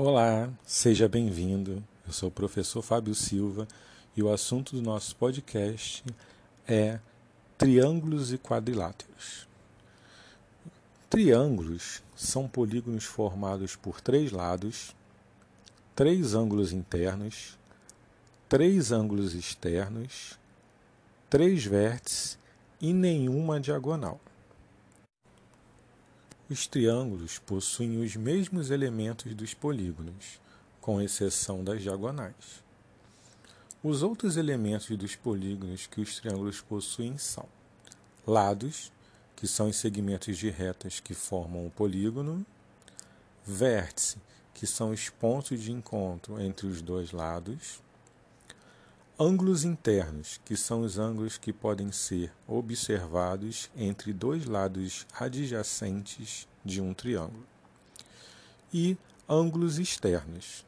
Olá, seja bem-vindo. Eu sou o professor Fábio Silva e o assunto do nosso podcast é triângulos e quadriláteros. Triângulos são polígonos formados por três lados, três ângulos internos, três ângulos externos, três vértices e nenhuma diagonal. Os triângulos possuem os mesmos elementos dos polígonos, com exceção das diagonais. Os outros elementos dos polígonos que os triângulos possuem são lados, que são os segmentos de retas que formam o polígono, vértice, que são os pontos de encontro entre os dois lados, ângulos internos, que são os ângulos que podem ser observados entre dois lados adjacentes de um triângulo, e ângulos externos,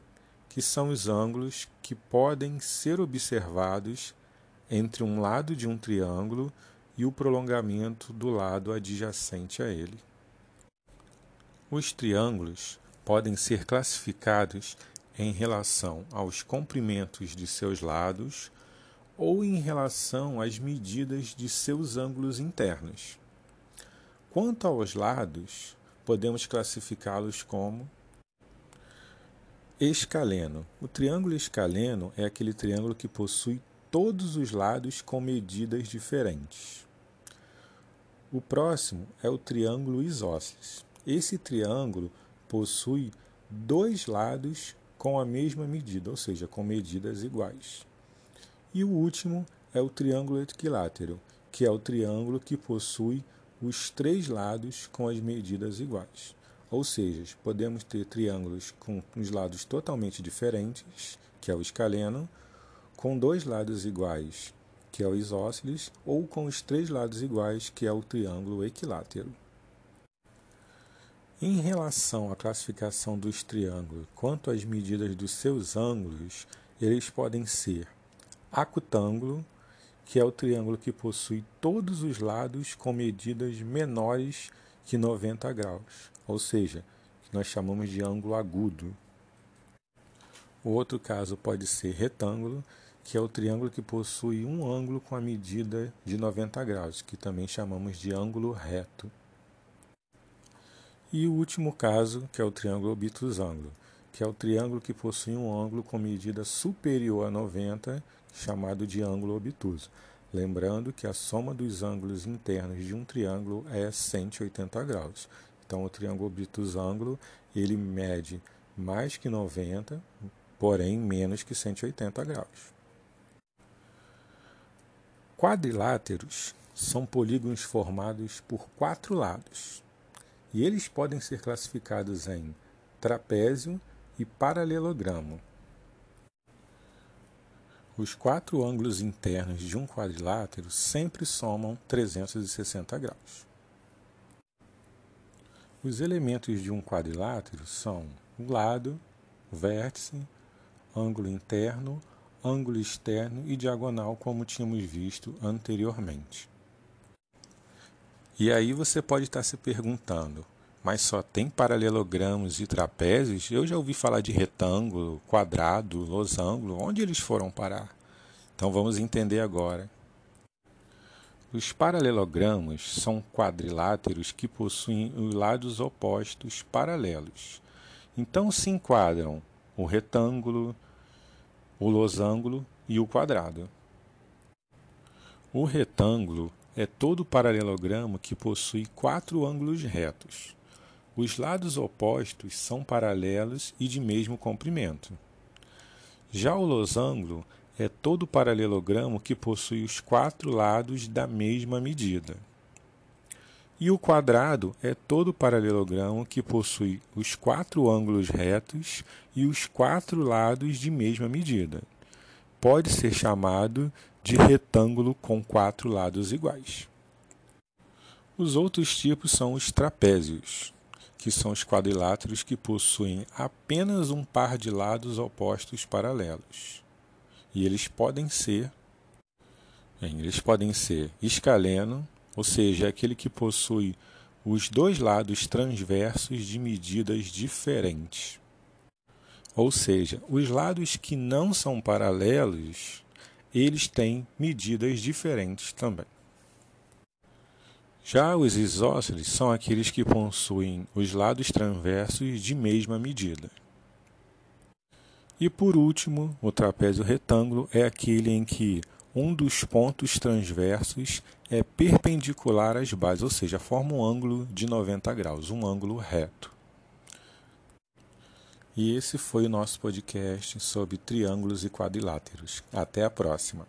que são os ângulos que podem ser observados entre um lado de um triângulo e o prolongamento do lado adjacente a ele. Os triângulos podem ser classificados em relação aos comprimentos de seus lados ou em relação às medidas de seus ângulos internos. Quanto aos lados, podemos classificá-los como escaleno. O triângulo escaleno é aquele triângulo que possui todos os lados com medidas diferentes. O próximo é o triângulo isósceles. Esse triângulo possui dois lados com a mesma medida, ou seja, com medidas iguais. E o último é o triângulo equilátero, que é o triângulo que possui os três lados com as medidas iguais. Ou seja, podemos ter triângulos com os lados totalmente diferentes, que é o escaleno, com dois lados iguais, que é o isósceles, ou com os três lados iguais, que é o triângulo equilátero. Em relação à classificação dos triângulos quanto às medidas dos seus ângulos, eles podem ser acutângulo, que é o triângulo que possui todos os lados com medidas menores que 90 graus, ou seja, que nós chamamos de ângulo agudo. O outro caso pode ser retângulo, que é o triângulo que possui um ângulo com a medida de 90 graus, que também chamamos de ângulo reto. E o último caso, que é o triângulo obtusângulo, que é o triângulo que possui um ângulo com medida superior a 90, chamado de ângulo obtuso. Lembrando que a soma dos ângulos internos de um triângulo é 180 graus. Então, o triângulo obtusângulo ele mede mais que 90, porém menos que 180 graus. Quadriláteros são polígonos formados por quatro lados, e eles podem ser classificados em trapézio e paralelogramo. Os quatro ângulos internos de um quadrilátero sempre somam 360 graus. Os elementos de um quadrilátero são o lado, vértice, ângulo interno, ângulo externo e diagonal, como tínhamos visto anteriormente. E aí você pode estar se perguntando, mas só tem paralelogramos e trapézios? Eu já ouvi falar de retângulo, quadrado, losango, onde eles foram parar? Então vamos entender agora. Os paralelogramos são quadriláteros que possuem os lados opostos paralelos. Então se enquadram o retângulo, o losango e o quadrado. O retângulo é todo paralelogramo que possui quatro ângulos retos. Os lados opostos são paralelos e de mesmo comprimento. Já o losango é todo paralelogramo que possui os quatro lados da mesma medida. E o quadrado é todo paralelogramo que possui os quatro ângulos retos e os quatro lados de mesma medida. Pode ser chamado de retângulo com quatro lados iguais. Os outros tipos são os trapézios, que são os quadriláteros que possuem apenas um par de lados opostos paralelos. E eles podem ser eles podem ser escaleno, ou seja, aquele que possui os dois lados transversos de medidas diferentes. Ou seja, os lados que não são paralelos, eles têm medidas diferentes também. Já os isósceles são aqueles que possuem os lados transversos de mesma medida. E por último, o trapézio retângulo é aquele em que um dos pontos transversos é perpendicular às bases, ou seja, forma um ângulo de 90 graus, um ângulo reto. E esse foi o nosso podcast sobre triângulos e quadriláteros. Até a próxima!